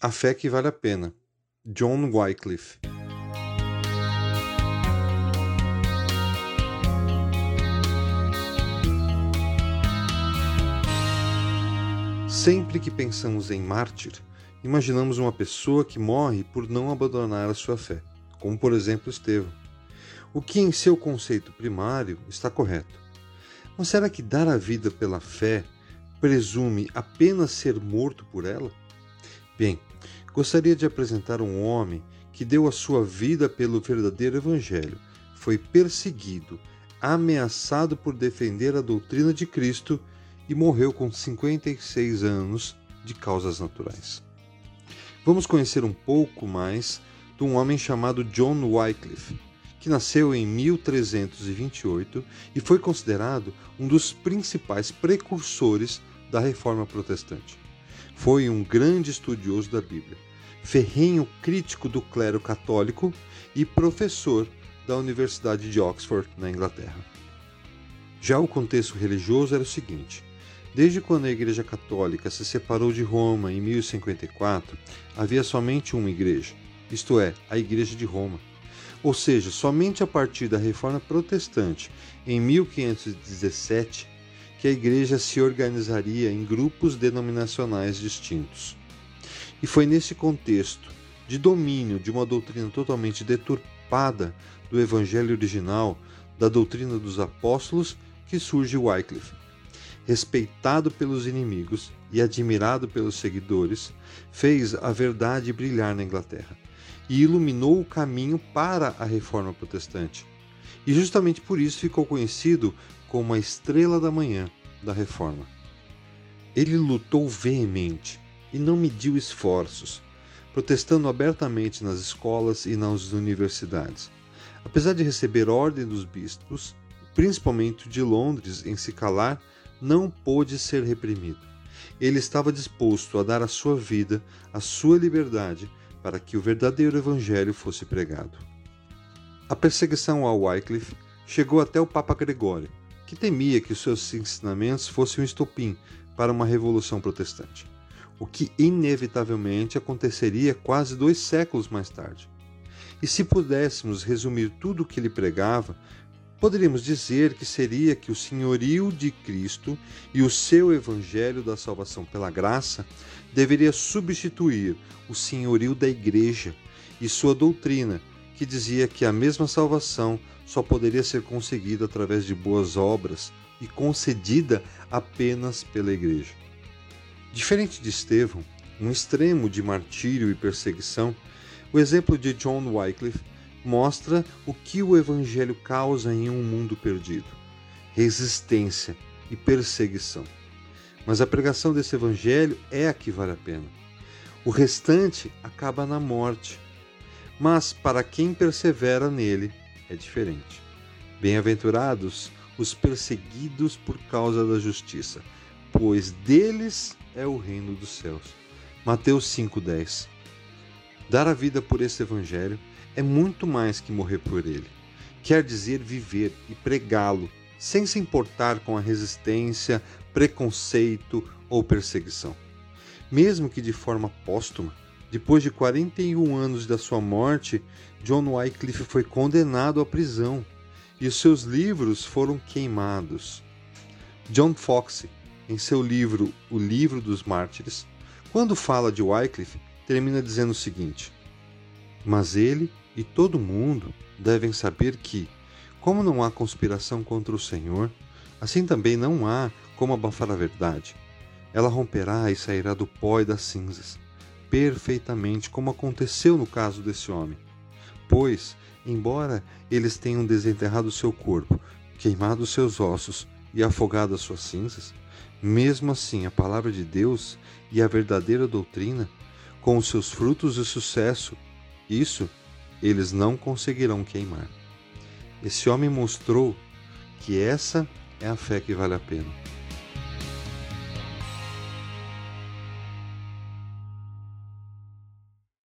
A Fé que Vale a Pena, John Wycliffe. Sempre que pensamos em mártir, imaginamos uma pessoa que morre por não abandonar a sua fé, como por exemplo Estevão. O que em seu conceito primário está correto. Mas será que dar a vida pela fé presume apenas ser morto por ela? Bem, gostaria de apresentar um homem que deu a sua vida pelo verdadeiro Evangelho, foi perseguido, ameaçado por defender a doutrina de Cristo e morreu com 56 anos de causas naturais. Vamos conhecer um pouco mais de um homem chamado John Wycliffe, que nasceu em 1328 e foi considerado um dos principais precursores da Reforma Protestante. Foi um grande estudioso da Bíblia, ferrenho crítico do clero católico e professor da Universidade de Oxford, na Inglaterra. Já o contexto religioso era o seguinte: desde quando a Igreja Católica se separou de Roma em 1054, havia somente uma igreja, isto é, a Igreja de Roma. Ou seja, somente a partir da Reforma Protestante, em 1517, que a igreja se organizaria em grupos denominacionais distintos. E foi nesse contexto de domínio de uma doutrina totalmente deturpada do evangelho original, da doutrina dos apóstolos, que surge Wycliffe. Respeitado pelos inimigos e admirado pelos seguidores, fez a verdade brilhar na Inglaterra e iluminou o caminho para a reforma protestante. E justamente por isso ficou conhecido como a estrela da manhã da reforma. Ele lutou veemente e não mediu esforços, protestando abertamente nas escolas e nas universidades. Apesar de receber ordem dos bispos, principalmente de Londres, em se calar, não pôde ser reprimido. Ele estava disposto a dar a sua vida, a sua liberdade, para que o verdadeiro evangelho fosse pregado. A perseguição a Wycliffe chegou até o Papa Gregório, que temia que os seus ensinamentos fossem um estopim para uma revolução protestante, o que inevitavelmente aconteceria quase dois séculos mais tarde. E se pudéssemos resumir tudo o que ele pregava, poderíamos dizer que seria que o senhorio de Cristo e o seu evangelho da salvação pela graça deveria substituir o senhorio da igreja e sua doutrina, que dizia que a mesma salvação só poderia ser conseguida através de boas obras e concedida apenas pela Igreja. Diferente de Estevão, um extremo de martírio e perseguição, o exemplo de John Wycliffe mostra o que o Evangelho causa em um mundo perdido: resistência e perseguição. Mas a pregação desse Evangelho é a que vale a pena. O restante acaba na morte. Mas para quem persevera nele, é diferente. Bem-aventurados os perseguidos por causa da justiça, pois deles é o reino dos céus. Mateus 5:10. Dar a vida por esse evangelho é muito mais que morrer por ele. Quer dizer viver e pregá-lo sem se importar com a resistência, preconceito ou perseguição. Mesmo que de forma póstuma, depois de 41 anos da sua morte, John Wycliffe foi condenado à prisão e os seus livros foram queimados. John Foxe, em seu livro O Livro dos Mártires, quando fala de Wycliffe, termina dizendo o seguinte: Mas ele e todo mundo devem saber que, como não há conspiração contra o Senhor, assim também não há como abafar a verdade. Ela romperá e sairá do pó e das cinzas perfeitamente, como aconteceu no caso desse homem. Pois, embora eles tenham desenterrado seu corpo, queimado seus ossos e afogado as suas cinzas, mesmo assim a palavra de Deus e a verdadeira doutrina, com os seus frutos e sucesso, isso eles não conseguirão queimar. Esse homem mostrou que essa é a fé que vale a pena.